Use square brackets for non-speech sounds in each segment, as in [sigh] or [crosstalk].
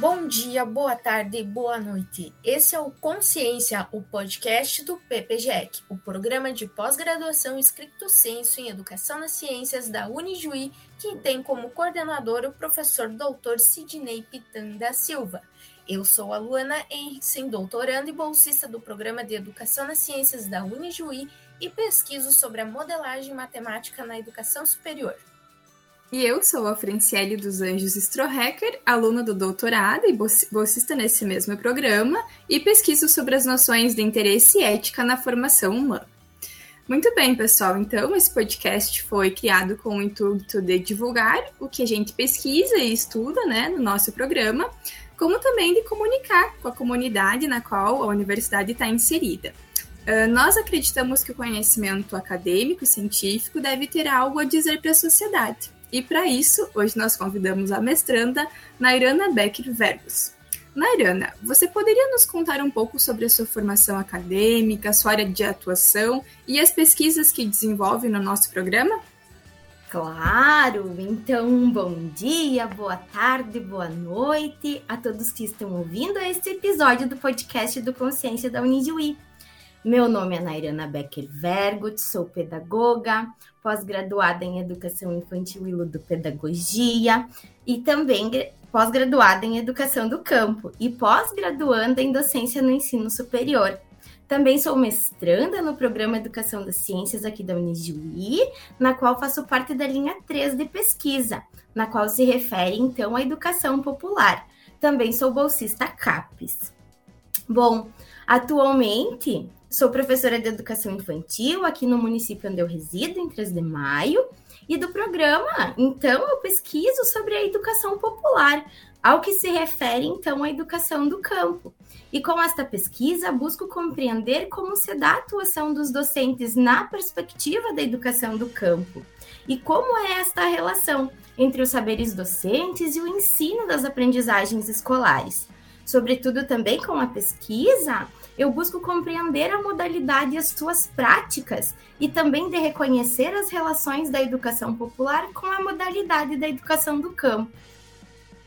Bom dia, boa tarde, boa noite. Esse é o Consciência, o podcast do PPGEC, o programa de pós-graduação escrito senso em Educação nas Ciências da Unijuí, que tem como coordenador o professor doutor Sidney Pitan da Silva. Eu sou a Luana Henriksen, doutoranda e bolsista do Programa de Educação nas Ciências da Unijuí e pesquiso sobre a modelagem matemática na educação superior. E eu sou a Franciele dos Anjos Strohecker, aluna do doutorado e bolsista nesse mesmo programa, e pesquiso sobre as noções de interesse e ética na formação humana. Muito bem, pessoal. Então, esse podcast foi criado com o intuito de divulgar o que a gente pesquisa e estuda né, no nosso programa, como também de comunicar com a comunidade na qual a universidade está inserida. Uh, nós acreditamos que o conhecimento acadêmico e científico deve ter algo a dizer para a sociedade. E para isso, hoje nós convidamos a mestranda Nairana Becker Verbos. Nairana, você poderia nos contar um pouco sobre a sua formação acadêmica, sua área de atuação e as pesquisas que desenvolve no nosso programa? Claro! Então, bom dia, boa tarde, boa noite a todos que estão ouvindo este episódio do podcast do Consciência da Unijuí. Meu nome é Nairana Becker Vergut, sou pedagoga, pós-graduada em Educação Infantil e Ludopedagogia e também pós-graduada em Educação do Campo e pós-graduanda em Docência no Ensino Superior. Também sou mestranda no programa Educação das Ciências aqui da Unijuí, na qual faço parte da linha 3 de pesquisa, na qual se refere então à educação popular. Também sou bolsista CAPES. Bom, atualmente Sou professora de educação infantil aqui no município onde eu resido, em 3 de maio, e do programa, então, eu pesquiso sobre a educação popular, ao que se refere, então, à educação do campo. E com esta pesquisa, busco compreender como se dá a atuação dos docentes na perspectiva da educação do campo e como é esta relação entre os saberes docentes e o ensino das aprendizagens escolares. Sobretudo também com a pesquisa, eu busco compreender a modalidade e as suas práticas e também de reconhecer as relações da educação popular com a modalidade da educação do campo.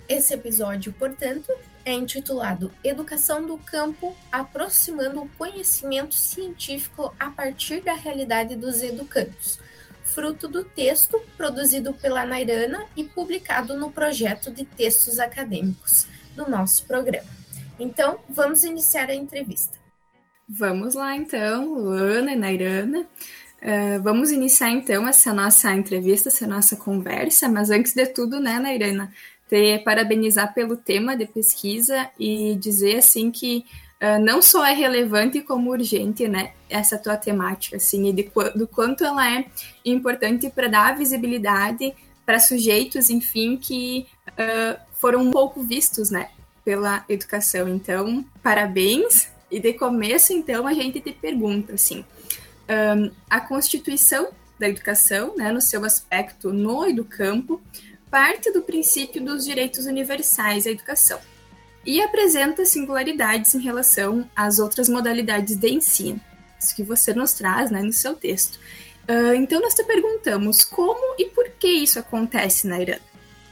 Esse episódio, portanto, é intitulado Educação do Campo aproximando o conhecimento científico a partir da realidade dos educandos, fruto do texto produzido pela Nairana e publicado no projeto de textos acadêmicos do nosso programa. Então, vamos iniciar a entrevista. Vamos lá então, Luana e Nairana. Uh, vamos iniciar então essa nossa entrevista, essa nossa conversa, mas antes de tudo, né, Nairana, te parabenizar pelo tema de pesquisa e dizer assim que uh, não só é relevante como urgente, né, essa tua temática, assim, e de, do quanto ela é importante para dar visibilidade para sujeitos, enfim, que uh, foram um pouco vistos, né, pela educação. Então, parabéns e de começo, então, a gente te pergunta assim: um, a Constituição da Educação, né, no seu aspecto no e do campo, parte do princípio dos direitos universais à educação e apresenta singularidades em relação às outras modalidades de ensino. Isso que você nos traz né, no seu texto. Uh, então, nós te perguntamos como e por que isso acontece na Irã.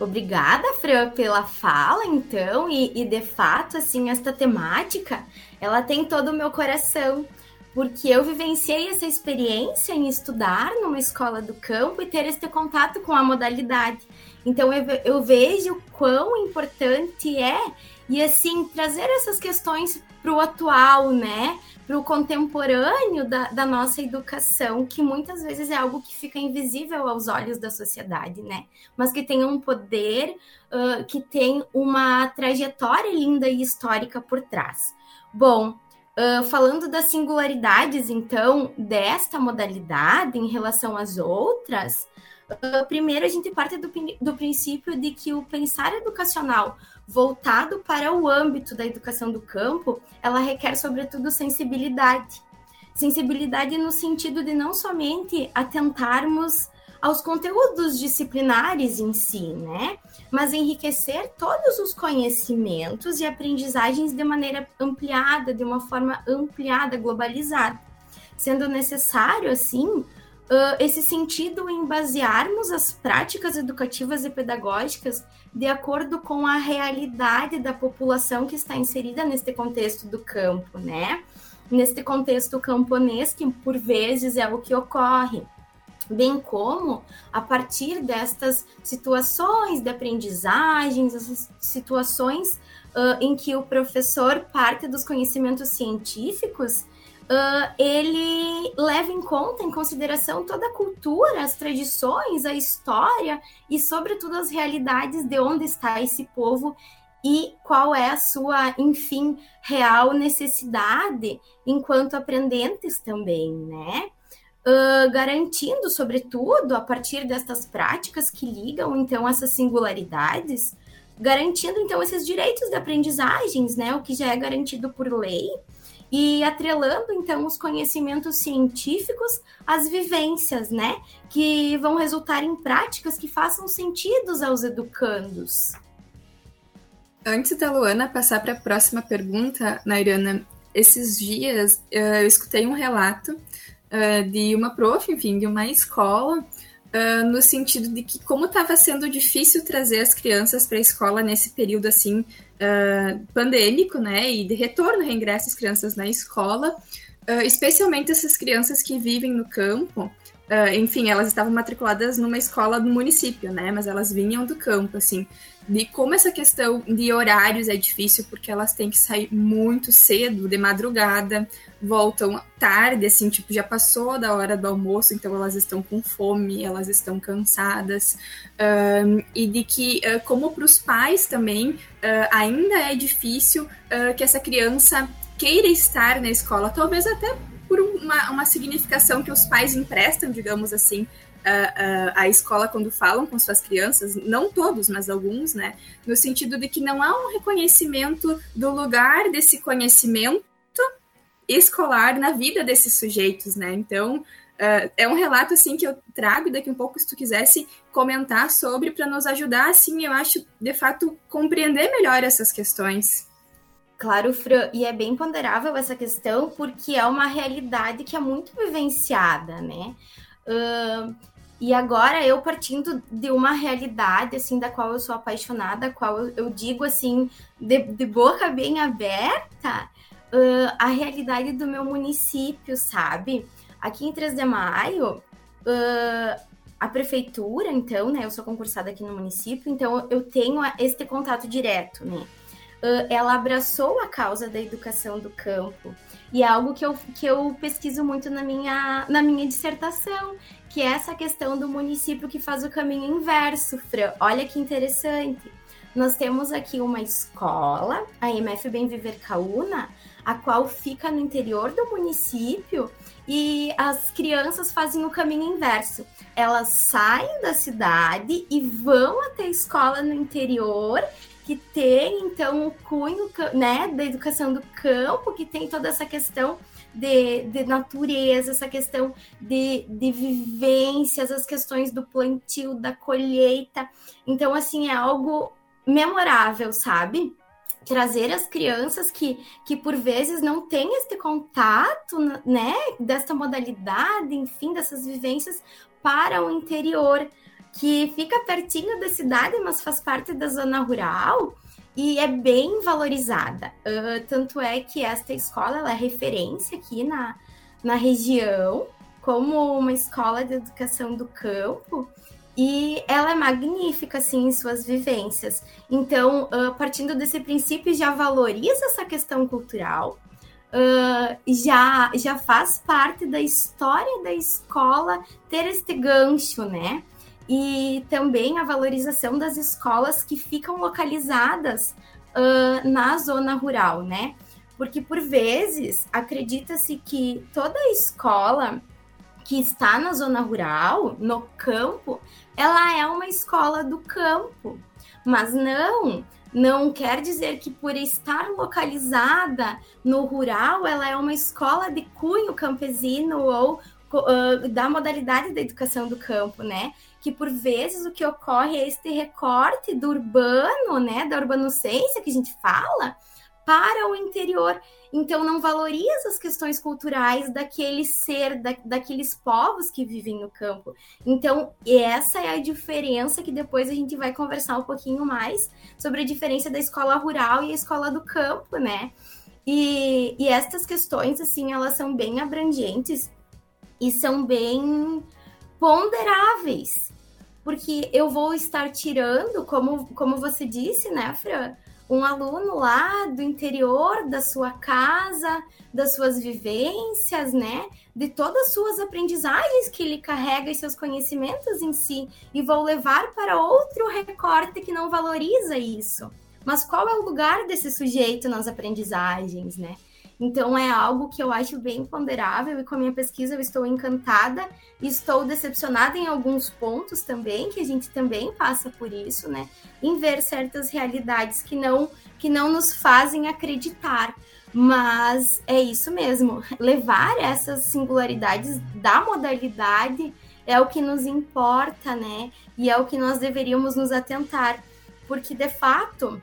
Obrigada, Fran, pela fala, então, e, e, de fato, assim, esta temática, ela tem todo o meu coração, porque eu vivenciei essa experiência em estudar numa escola do campo e ter este contato com a modalidade. Então, eu, eu vejo quão importante é, e assim, trazer essas questões para o atual, né? para o contemporâneo da, da, nossa educação, que muitas vezes é algo que fica invisível aos olhos da sociedade, né? Mas que tem um poder, uh, que tem uma trajetória linda e histórica por trás. Bom, uh, falando das singularidades, então, desta modalidade em relação às outras, uh, primeiro a gente parte do, do princípio de que o pensar educacional voltado para o âmbito da educação do campo, ela requer, sobretudo, sensibilidade. Sensibilidade no sentido de não somente atentarmos aos conteúdos disciplinares em si, né? Mas enriquecer todos os conhecimentos e aprendizagens de maneira ampliada, de uma forma ampliada, globalizada. Sendo necessário, assim, uh, esse sentido em basearmos as práticas educativas e pedagógicas de acordo com a realidade da população que está inserida neste contexto do campo, né? Neste contexto camponês, que por vezes é o que ocorre bem como a partir destas situações de aprendizagens, essas situações uh, em que o professor parte dos conhecimentos científicos uh, ele leva em conta, em consideração toda a cultura, as tradições, a história e, sobretudo, as realidades de onde está esse povo e qual é a sua, enfim, real necessidade enquanto aprendentes também, né? Uh, garantindo, sobretudo, a partir destas práticas que ligam, então, essas singularidades, garantindo, então, esses direitos de aprendizagens, né? O que já é garantido por lei, e atrelando então os conhecimentos científicos às vivências, né, que vão resultar em práticas que façam sentido aos educandos. Antes da Luana passar para a próxima pergunta, Nairana, esses dias eu escutei um relato uh, de uma prof, enfim, de uma escola, uh, no sentido de que como estava sendo difícil trazer as crianças para a escola nesse período assim uh, pandêmico, né, e de retorno, reingresso das crianças na escola, uh, especialmente essas crianças que vivem no campo. Enfim, elas estavam matriculadas numa escola do município, né, mas elas vinham do campo, assim de como essa questão de horários é difícil, porque elas têm que sair muito cedo, de madrugada, voltam tarde, assim, tipo, já passou da hora do almoço, então elas estão com fome, elas estão cansadas, um, e de que, uh, como para os pais também, uh, ainda é difícil uh, que essa criança queira estar na escola, talvez até por uma, uma significação que os pais emprestam, digamos assim, a, a, escola quando falam com suas crianças, não todos, mas alguns, né? No sentido de que não há um reconhecimento do lugar desse conhecimento escolar na vida desses sujeitos, né? Então, uh, é um relato, assim, que eu trago daqui um pouco, se tu quisesse comentar sobre, para nos ajudar, assim, eu acho, de fato, compreender melhor essas questões. Claro, Fran, e é bem ponderável essa questão, porque é uma realidade que é muito vivenciada, né? Uh, e agora eu partindo de uma realidade assim da qual eu sou apaixonada, a qual eu, eu digo assim de, de, boca bem aberta, uh, a realidade do meu município, sabe? Aqui em 3 de Maio, uh, a prefeitura, então, né? Eu sou concursada aqui no município, então eu tenho este contato direto, né? Uh, ela abraçou a causa da educação do campo. E é algo que eu, que eu pesquiso muito na minha, na minha dissertação, que é essa questão do município que faz o caminho inverso, Fran. Olha que interessante. Nós temos aqui uma escola, a MF Bem Viver Caúna, a qual fica no interior do município e as crianças fazem o caminho inverso. Elas saem da cidade e vão até a escola no interior que tem então o cunho né, da educação do campo, que tem toda essa questão de, de natureza, essa questão de, de vivências, as questões do plantio, da colheita. Então, assim, é algo memorável, sabe? Trazer as crianças que, que por vezes não têm este contato, né, desta modalidade, enfim, dessas vivências para o interior que fica pertinho da cidade, mas faz parte da zona rural e é bem valorizada. Uh, tanto é que esta escola ela é referência aqui na, na região como uma escola de educação do campo e ela é magnífica assim em suas vivências. Então, uh, partindo desse princípio, já valoriza essa questão cultural, uh, já já faz parte da história da escola ter este gancho, né? E também a valorização das escolas que ficam localizadas uh, na zona rural, né? Porque por vezes acredita-se que toda escola que está na zona rural, no campo, ela é uma escola do campo. Mas não, não quer dizer que por estar localizada no rural, ela é uma escola de cunho campesino ou uh, da modalidade da educação do campo, né? Que por vezes o que ocorre é este recorte do urbano, né? Da urbanocência que a gente fala, para o interior. então não valoriza as questões culturais daquele ser, da, daqueles povos que vivem no campo. Então, essa é a diferença que depois a gente vai conversar um pouquinho mais sobre a diferença da escola rural e a escola do campo, né? E, e estas questões, assim, elas são bem abrangentes e são bem ponderáveis, porque eu vou estar tirando, como, como você disse, né, Fran? um aluno lá do interior da sua casa, das suas vivências, né? De todas as suas aprendizagens que ele carrega e seus conhecimentos em si, e vou levar para outro recorte que não valoriza isso. Mas qual é o lugar desse sujeito nas aprendizagens, né? Então é algo que eu acho bem ponderável e com a minha pesquisa eu estou encantada estou decepcionada em alguns pontos também, que a gente também passa por isso, né? Em ver certas realidades que não que não nos fazem acreditar. Mas é isso mesmo, levar essas singularidades da modalidade é o que nos importa, né? E é o que nós deveríamos nos atentar, porque de fato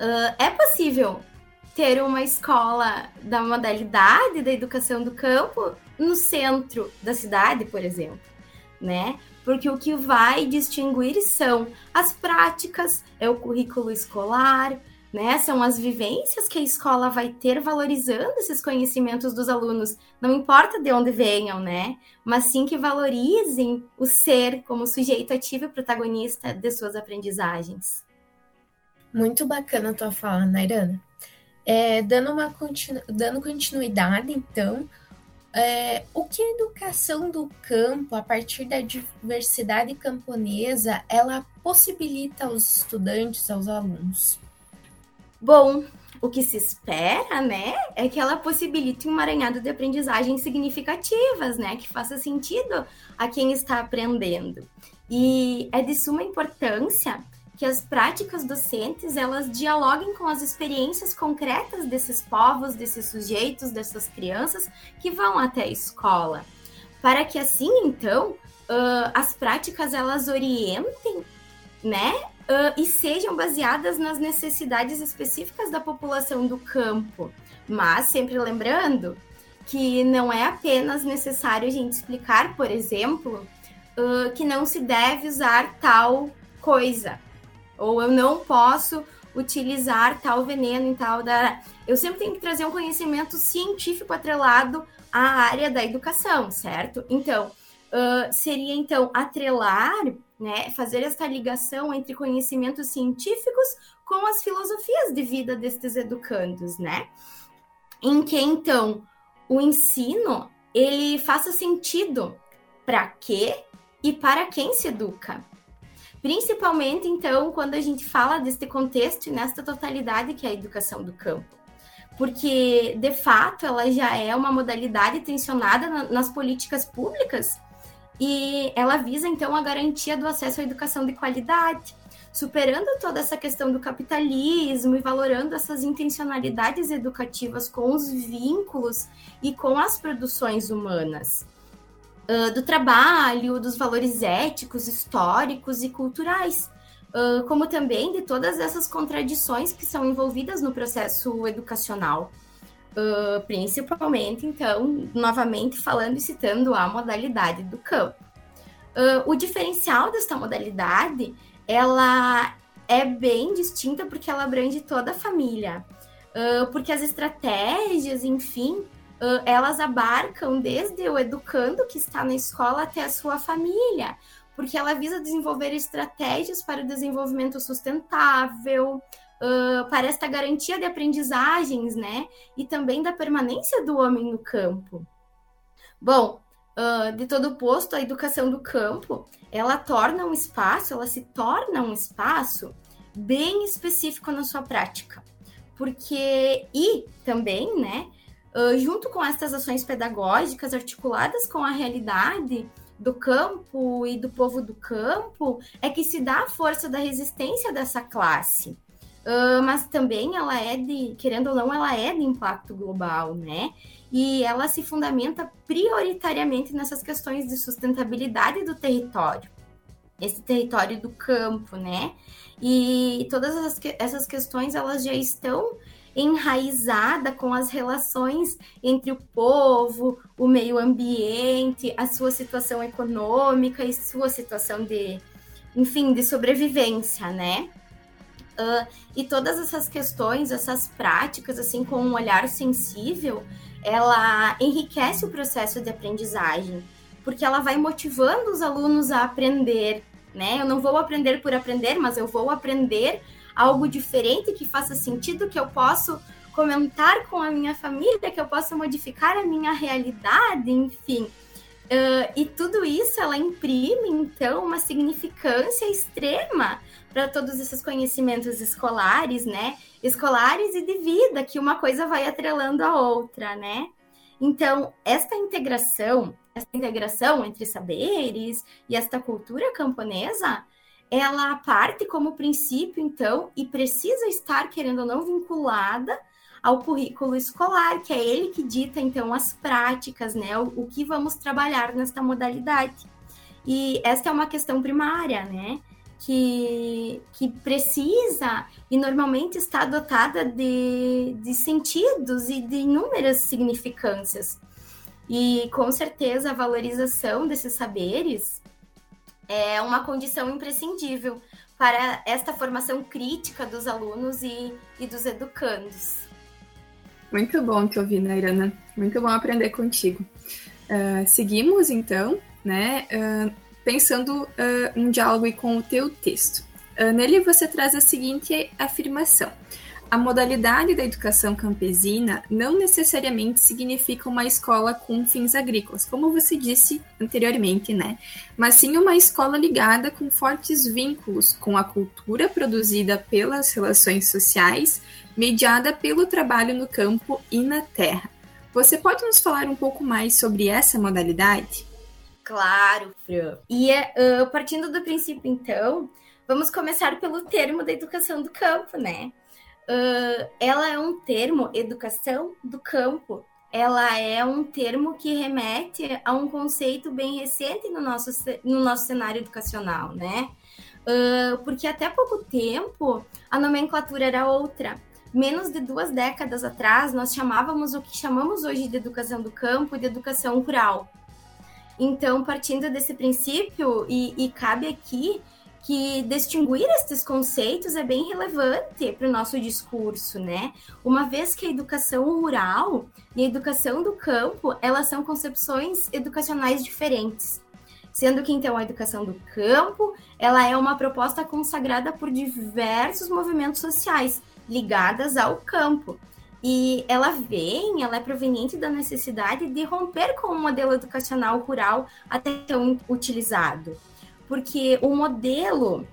uh, é possível ter uma escola da modalidade da educação do campo no centro da cidade, por exemplo, né? Porque o que vai distinguir são as práticas, é o currículo escolar, né? São as vivências que a escola vai ter valorizando esses conhecimentos dos alunos, não importa de onde venham, né? Mas sim que valorizem o ser como sujeito ativo e protagonista de suas aprendizagens. Muito bacana a tua fala, Nairana. É, dando, uma continu... dando continuidade, então, é, o que a educação do campo, a partir da diversidade camponesa, ela possibilita aos estudantes, aos alunos? Bom, o que se espera, né, é que ela possibilite um emaranhado de aprendizagens significativas, né, que faça sentido a quem está aprendendo. E é de suma importância que as práticas docentes elas dialoguem com as experiências concretas desses povos, desses sujeitos, dessas crianças que vão até a escola, para que assim então as práticas elas orientem, né, e sejam baseadas nas necessidades específicas da população do campo, mas sempre lembrando que não é apenas necessário a gente explicar, por exemplo, que não se deve usar tal coisa, ou eu não posso utilizar tal veneno em tal da. Eu sempre tenho que trazer um conhecimento científico atrelado à área da educação, certo? Então, uh, seria então atrelar, né, fazer esta ligação entre conhecimentos científicos com as filosofias de vida destes educandos, né? Em que então o ensino ele faça sentido para quê e para quem se educa. Principalmente, então, quando a gente fala deste contexto e nesta totalidade que é a educação do campo. Porque, de fato, ela já é uma modalidade tensionada na, nas políticas públicas e ela visa, então, a garantia do acesso à educação de qualidade, superando toda essa questão do capitalismo e valorando essas intencionalidades educativas com os vínculos e com as produções humanas uh, do trabalho, dos valores éticos, históricos e culturais, uh, como também de todas essas contradições que são envolvidas no processo educacional. Uh, principalmente, então, novamente falando e citando a modalidade do campo. o diferencial desta modalidade, ela é bem distinta porque ela abrange toda a família, porque as estratégias, enfim, elas abarcam desde o educando que está na escola até a sua família, porque ela visa desenvolver estratégias para o desenvolvimento sustentável, uh, para esta garantia de aprendizagens, né? E também da permanência do homem no campo. Bom, uh, de todo posto, a educação do campo, ela torna um espaço, ela se torna um espaço bem específico na sua prática. Porque, e também, né, Uh, junto com essas ações pedagógicas articuladas com a realidade do campo e do povo do campo, é que se dá a força da resistência dessa classe. Uh, mas também ela é de, querendo ou não, ela é de impacto global, né? E ela se fundamenta prioritariamente nessas questões de sustentabilidade do território, esse território do campo, né? E todas essas questões elas já estão enraizada com as relações entre o povo, o meio ambiente, a sua situação econômica e sua situação de, enfim, de sobrevivência, né? Uh, e todas essas questões, essas práticas, assim, com um olhar sensível, ela enriquece o processo de aprendizagem, porque ela vai motivando os alunos a aprender, né? Eu não vou aprender por aprender, mas eu vou aprender algo diferente que faça sentido, que eu posso comentar com a minha família, que eu possa modificar a minha realidade, enfim. Uh, e tudo isso ela imprime, então, uma significância extrema para todos esses conhecimentos escolares, né? Escolares e de vida, que uma coisa vai atrelando a outra, né? Então, esta integração, esta integração entre saberes e esta cultura camponesa, ela parte como princípio, então, e precisa estar, querendo ou não, vinculada ao currículo escolar, que é ele que dita, então, as práticas, né? O, o que vamos trabalhar nesta modalidade. E esta é uma questão primária, né? Que, que precisa e normalmente está dotada de, de sentidos e de inúmeras significâncias. E com certeza a valorização desses saberes é uma condição imprescindível para esta formação crítica dos alunos e, e dos educandos. Muito bom te ouvir, Nairana. Muito bom aprender contigo. Uh, seguimos, então, né, uh, pensando uh, um diálogo com o teu texto. nele você traz a seguinte afirmação. A modalidade da educação campesina não necessariamente significa uma escola com fins agrícolas, como você disse anteriormente, né? Mas sim uma escola ligada com fortes vínculos com a cultura produzida pelas relações sociais, mediada pelo trabalho no campo e na terra. Você pode nos falar um pouco mais sobre essa modalidade? Claro, Fran. E uh, partindo do princípio, então, vamos começar pelo termo da educação do campo, né? Uh, ela é um termo, educação do campo, ela é um termo que remete a um conceito bem recente no nosso, no nosso cenário educacional, né? Uh, porque até pouco tempo a nomenclatura era outra. Menos de duas décadas atrás, nós chamávamos o que chamamos hoje de educação do campo de educação rural. Então, partindo desse princípio, e, e cabe aqui que distinguir estes conceitos é bem relevante para o nosso discurso, né? Uma vez que a educação rural e a educação do campo, elas são concepções educacionais diferentes. Sendo que então a educação do campo, ela é uma proposta consagrada por diversos movimentos sociais ligadas ao campo. E ela vem, ela é proveniente da necessidade de romper com o modelo educacional rural até então utilizado porque o modelo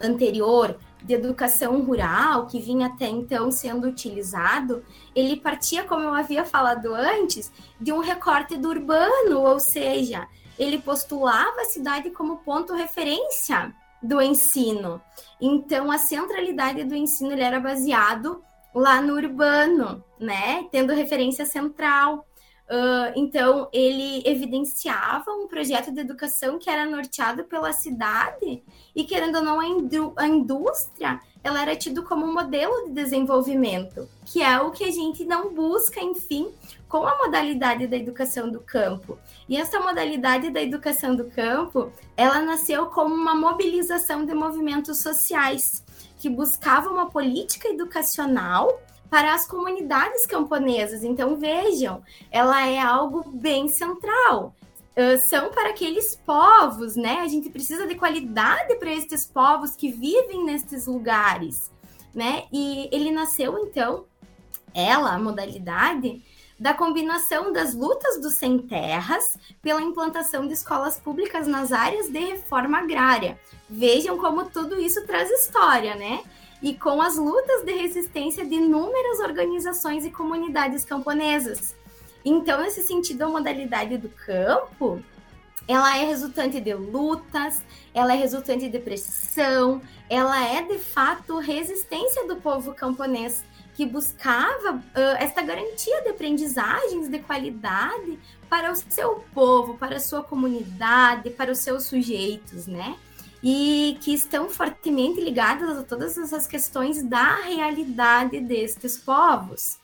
anterior de educação rural, que vinha até então sendo utilizado, ele partia, como eu havia falado antes, de um recorte do urbano, ou seja, ele postulava a cidade como ponto referência do ensino. Então, a centralidade do ensino ele era baseado lá no urbano, né? Tendo referência central. Uh, então, ele evidenciava um projeto de educação que era norteado pela cidade e, querendo ou não, a, indú a indústria ela era tido como um modelo de desenvolvimento, que é o que a gente não busca, enfim, com a modalidade da educação do campo. E essa modalidade da educação do campo, ela nasceu como uma mobilização de movimentos sociais que buscava uma política educacional para as comunidades camponesas. Então, vejam, ela é algo bem central. Uh, são para aqueles povos, né? A gente precisa de qualidade para estes povos que vivem nestes lugares, né? E ele nasceu, então, ela, a modalidade, da combinação das lutas dos sem terras pela implantação de escolas públicas nas áreas de reforma agrária. Vejam como tudo isso traz história, né? E com as lutas de resistência de inúmeras organizações e comunidades camponesas. Então, nesse sentido, a modalidade do campo, ela é resultante de lutas, ela é resultante de pressão, ela é de fato resistência do povo camponês que buscava uh, esta garantia de aprendizagens de qualidade para o seu povo, para a sua comunidade, para os seus sujeitos, né? E que estão fortemente ligadas a todas essas questões da realidade destes povos.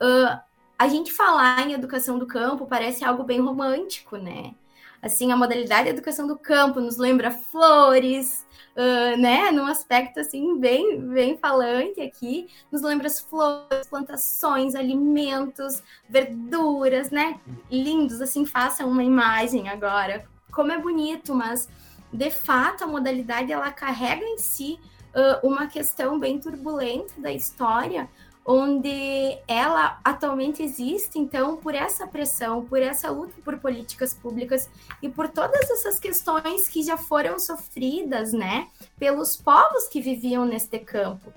Uh, a gente falar em educação do campo parece algo bem romântico, né? Assim, a modalidade de educação do campo nos lembra flores, uh, né? Num aspecto assim bem, bem falante aqui, nos lembra as flores, plantações, alimentos, verduras, né? Lindos, assim, façam uma imagem agora. Como é bonito, mas de fato a modalidade ela carrega em si uh, uma questão bem turbulenta da história, onde ela atualmente existe, então, por essa pressão, por essa luta por políticas públicas e por todas essas questões que já foram sofridas, né, pelos povos que viviam neste campo.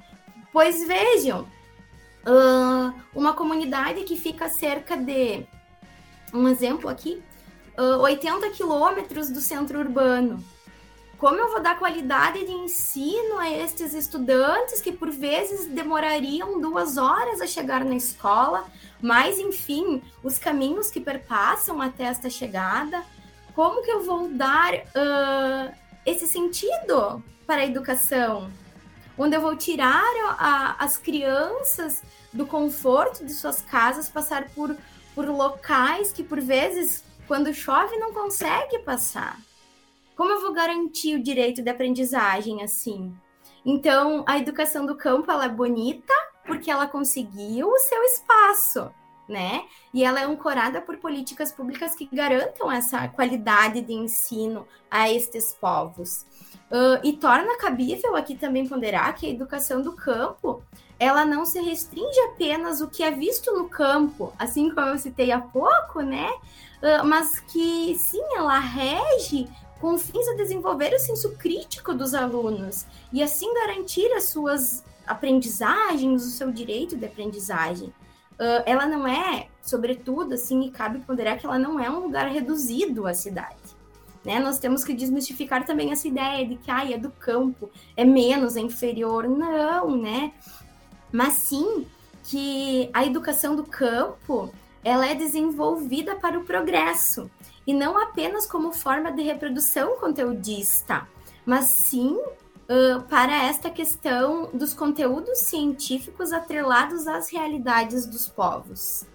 Pois vejam, uh, uma comunidade que fica cerca de, um exemplo aqui, uh, 80 quilômetros do centro urbano como eu vou dar qualidade de ensino a estes estudantes que por vezes demorariam duas horas a chegar na escola, mas enfim, os caminhos que perpassam até esta chegada, como que eu vou dar uh, esse sentido para a educação? Onde eu vou tirar a, as crianças do conforto de suas casas, passar por, por locais que por vezes, quando chove, não consegue passar. Como eu vou garantir o direito de aprendizagem assim? Então, a educação do campo ela é bonita porque ela conseguiu o seu espaço, né? E ela é ancorada por políticas públicas que garantam essa qualidade de ensino a estes povos. Uh, e torna cabível aqui também ponderar que a educação do campo ela não se restringe apenas o que é visto no campo, assim como eu citei há pouco, né? Uh, mas que sim, ela rege com fins a desenvolver o senso crítico dos alunos e assim garantir as suas aprendizagens, o seu direito de aprendizagem. Uh, ela não é, sobretudo, assim, e cabe ponderar que ela não é um lugar reduzido à cidade. Né? Nós temos que desmistificar também essa ideia de que ah, é do campo, é menos, é inferior. Não, né? Mas sim que a educação do campo ela é desenvolvida para o progresso e não apenas como forma de reprodução conteudista, mas sim uh, para esta questão dos conteúdos científicos atrelados às realidades dos povos.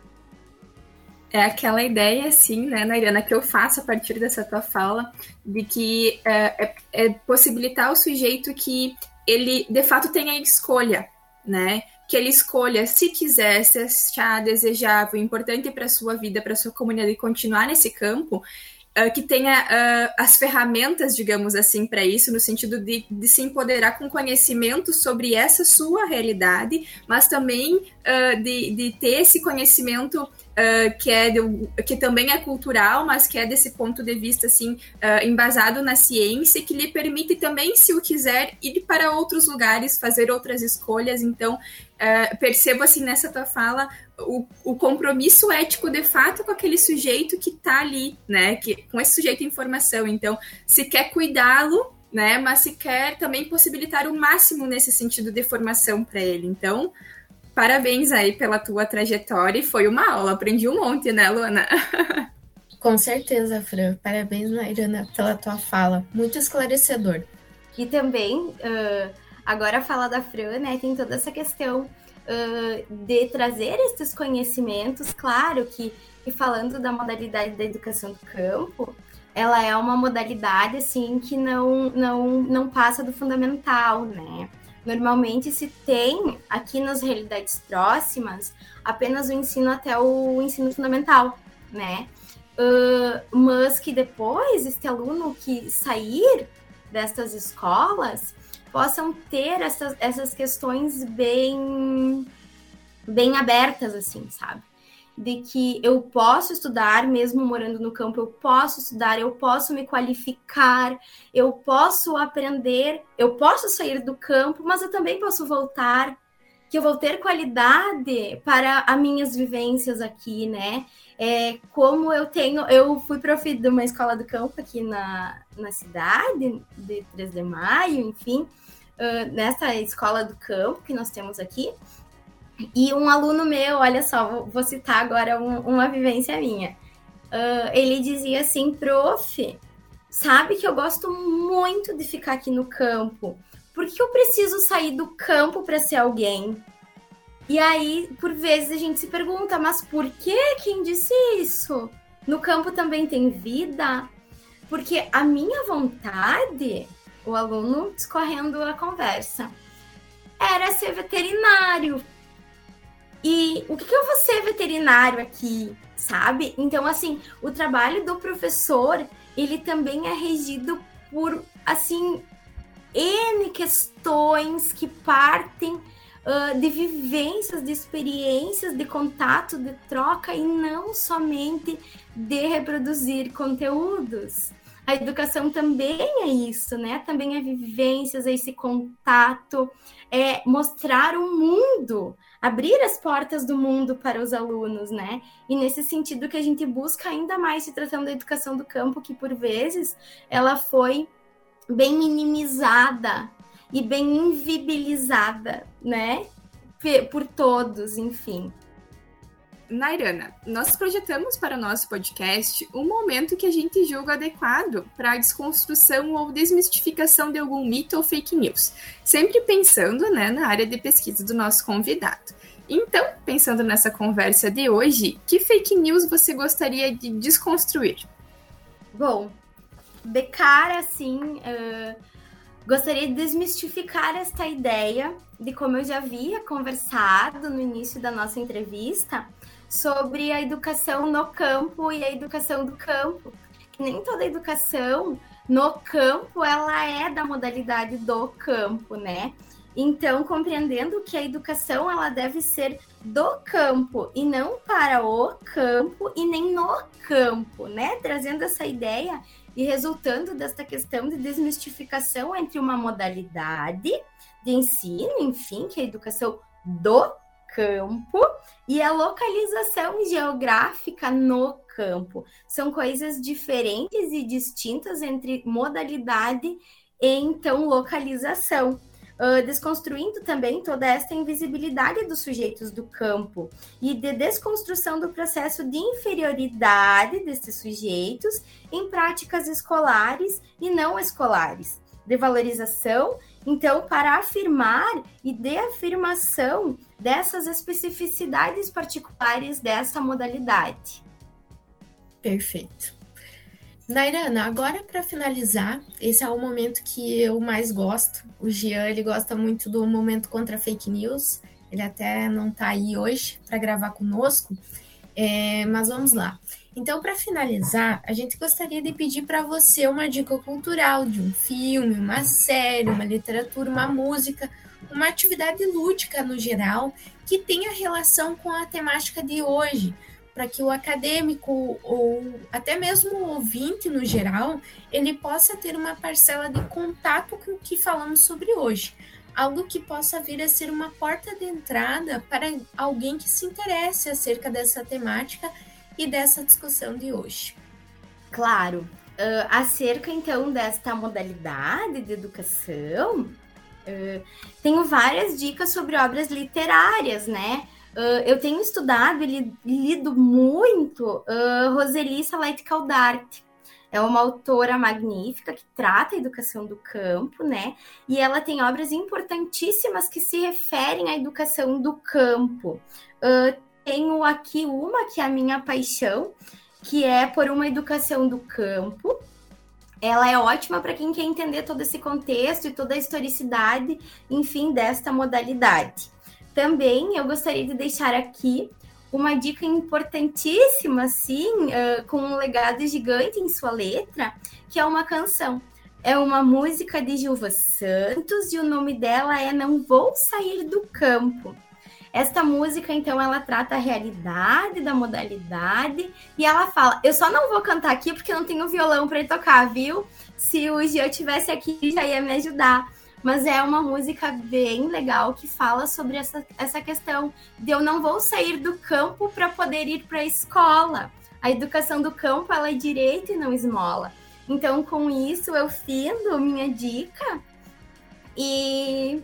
É aquela ideia, assim, né, Nairana, que eu faço a partir dessa tua fala, de que é, é, é possibilitar o sujeito que ele, de fato, tenha escolha, né? Que ele escolha, se quiser, se achar desejável, importante para a sua vida, para a sua comunidade continuar nesse campo, uh, que tenha uh, as ferramentas, digamos assim, para isso, no sentido de, de, se empoderar com conhecimento sobre essa sua realidade, mas também uh, de, de ter esse conhecimento que, é de, que também é cultural, mas que é desse ponto de vista assim embasado na ciência, que lhe permite também, se o quiser, ir para outros lugares, fazer outras escolhas. Então, uh, percebo assim nessa tua fala o, o, compromisso ético de fato com aquele sujeito que está ali, né? Que, com esse sujeito em formação. Então, se quer cuidá-lo, né? Mas se quer também possibilitar o máximo nesse sentido de formação para ele. Então, Parabéns aí pela tua trajetória e foi uma aula, aprendi um monte, né, Luana? [laughs] Com certeza, Fran. Parabéns, Mairana, pela tua fala. Muito esclarecedor. E também, uh, agora a fala da Fran, né, tem toda essa questão uh, de trazer esses conhecimentos, claro que, e falando da modalidade da educação do campo, ela é uma modalidade, assim, que não, não, não passa do fundamental, né? Normalmente se tem aqui nas realidades próximas apenas o ensino até o ensino fundamental, né? Uh, mas que depois este aluno que sair destas escolas possam ter essas, essas questões bem bem abertas assim, sabe? de que eu posso estudar mesmo morando no campo, eu posso estudar, eu posso me qualificar, eu posso aprender, eu posso sair do campo, mas eu também posso voltar, que eu vou ter qualidade para as minhas vivências aqui, né? É, como eu tenho, eu fui prof de uma escola do campo aqui na, na cidade, de 3 de maio, enfim, uh, nessa escola do campo que nós temos aqui, e um aluno meu, olha só, vou, vou citar agora um, uma vivência minha. Uh, ele dizia assim, prof, sabe que eu gosto muito de ficar aqui no campo. Por que eu preciso sair do campo para ser alguém? E aí, por vezes, a gente se pergunta, mas por que? Quem disse isso? No campo também tem vida? Porque a minha vontade, o aluno discorrendo a conversa, era ser veterinário. E o que, que eu vou ser veterinário aqui, sabe? Então, assim, o trabalho do professor, ele também é regido por, assim, N questões que partem uh, de vivências, de experiências, de contato, de troca e não somente de reproduzir conteúdos. A educação também é isso, né? Também é vivências, é esse contato, é mostrar o mundo, abrir as portas do mundo para os alunos, né? E nesse sentido que a gente busca ainda mais se tratando da educação do campo, que por vezes ela foi bem minimizada e bem invibilizada, né? Por todos, enfim. Nairana, nós projetamos para o nosso podcast um momento que a gente julga adequado para a desconstrução ou desmistificação de algum mito ou fake news, sempre pensando né, na área de pesquisa do nosso convidado. Então, pensando nessa conversa de hoje, que fake news você gostaria de desconstruir? Bom, de cara, assim, uh, gostaria de desmistificar esta ideia de como eu já havia conversado no início da nossa entrevista sobre a educação no campo e a educação do campo. Que nem toda educação no campo ela é da modalidade do campo, né? Então, compreendendo que a educação ela deve ser do campo e não para o campo e nem no campo, né? Trazendo essa ideia e resultando desta questão de desmistificação entre uma modalidade de ensino, enfim, que é a educação do campo, e a localização geográfica no campo. São coisas diferentes e distintas entre modalidade e então localização uh, desconstruindo também toda esta invisibilidade dos sujeitos do campo e de desconstrução do processo de inferioridade desses sujeitos em práticas escolares e não escolares, de valorização, então, para afirmar e de afirmação dessas especificidades particulares dessa modalidade. Perfeito. Nairana, agora para finalizar, esse é o momento que eu mais gosto. O Jean, ele gosta muito do momento contra fake news. Ele até não está aí hoje para gravar conosco, é, mas vamos lá. Então, para finalizar, a gente gostaria de pedir para você uma dica cultural de um filme, uma série, uma literatura, uma música, uma atividade lúdica no geral que tenha relação com a temática de hoje para que o acadêmico ou até mesmo o ouvinte no geral, ele possa ter uma parcela de contato com o que falamos sobre hoje. Algo que possa vir a ser uma porta de entrada para alguém que se interesse acerca dessa temática e dessa discussão de hoje. Claro. Uh, acerca então desta modalidade de educação, uh, tenho várias dicas sobre obras literárias, né? Uh, eu tenho estudado e lido muito uh, Roseli Salete Caldarte. É uma autora magnífica que trata a educação do campo, né? E ela tem obras importantíssimas que se referem à educação do campo. Uh, tenho aqui uma que é a minha paixão, que é por uma educação do campo. Ela é ótima para quem quer entender todo esse contexto e toda a historicidade, enfim, desta modalidade. Também eu gostaria de deixar aqui uma dica importantíssima, assim, uh, com um legado gigante em sua letra, que é uma canção. É uma música de Gilva Santos e o nome dela é Não Vou Sair do Campo. Esta música, então, ela trata a realidade da modalidade e ela fala: Eu só não vou cantar aqui porque não tenho violão para tocar, viu? Se o Gio tivesse aqui, já ia me ajudar mas é uma música bem legal que fala sobre essa, essa questão de eu não vou sair do campo para poder ir para a escola. A educação do campo ela é direito e não esmola. Então, com isso, eu findo minha dica. E,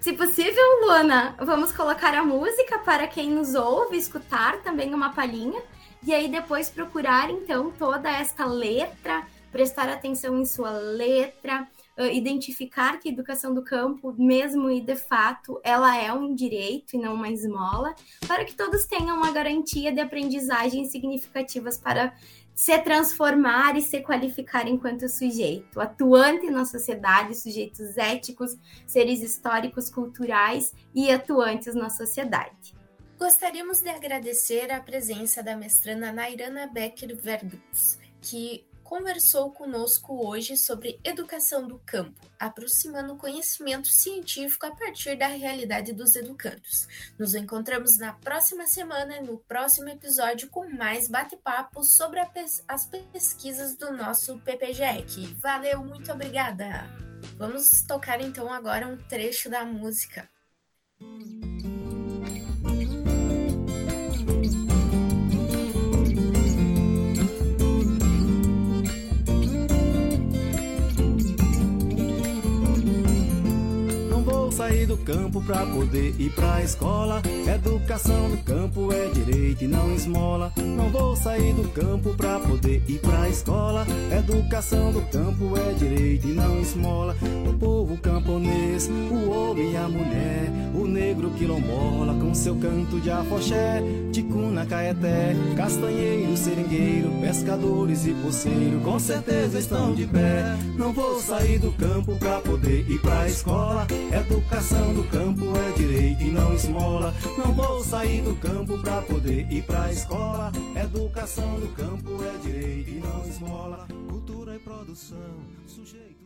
se possível, Luana, vamos colocar a música para quem nos ouve escutar também uma palhinha. E aí, depois, procurar, então, toda esta letra prestar atenção em sua letra, identificar que a educação do campo, mesmo e de fato, ela é um direito e não uma esmola, para que todos tenham uma garantia de aprendizagens significativas para se transformar e se qualificar enquanto sujeito, atuante na sociedade, sujeitos éticos, seres históricos, culturais e atuantes na sociedade. Gostaríamos de agradecer a presença da mestrana Nairana Becker Vergutz, que conversou conosco hoje sobre educação do campo, aproximando conhecimento científico a partir da realidade dos educandos. Nos encontramos na próxima semana, no próximo episódio, com mais bate-papo sobre as pesquisas do nosso PPGEC. Valeu, muito obrigada! Vamos tocar então agora um trecho da música. Sair do campo pra poder ir pra escola. Educação no campo é direito e não esmola. Não vou sair do campo pra poder ir pra escola. Educação do campo é direito e não esmola. O povo camponês, o homem e a mulher, o negro quilombola com seu canto de afoxé, ticuna, caeté, castanheiro, seringueiro, pescadores e poceiro, com certeza estão de pé. Não vou sair do campo pra poder ir pra escola. Educação Educação do campo é direito e não esmola. Não vou sair do campo pra poder ir pra escola. Educação do campo é direito e não esmola. Cultura e produção, sujeito.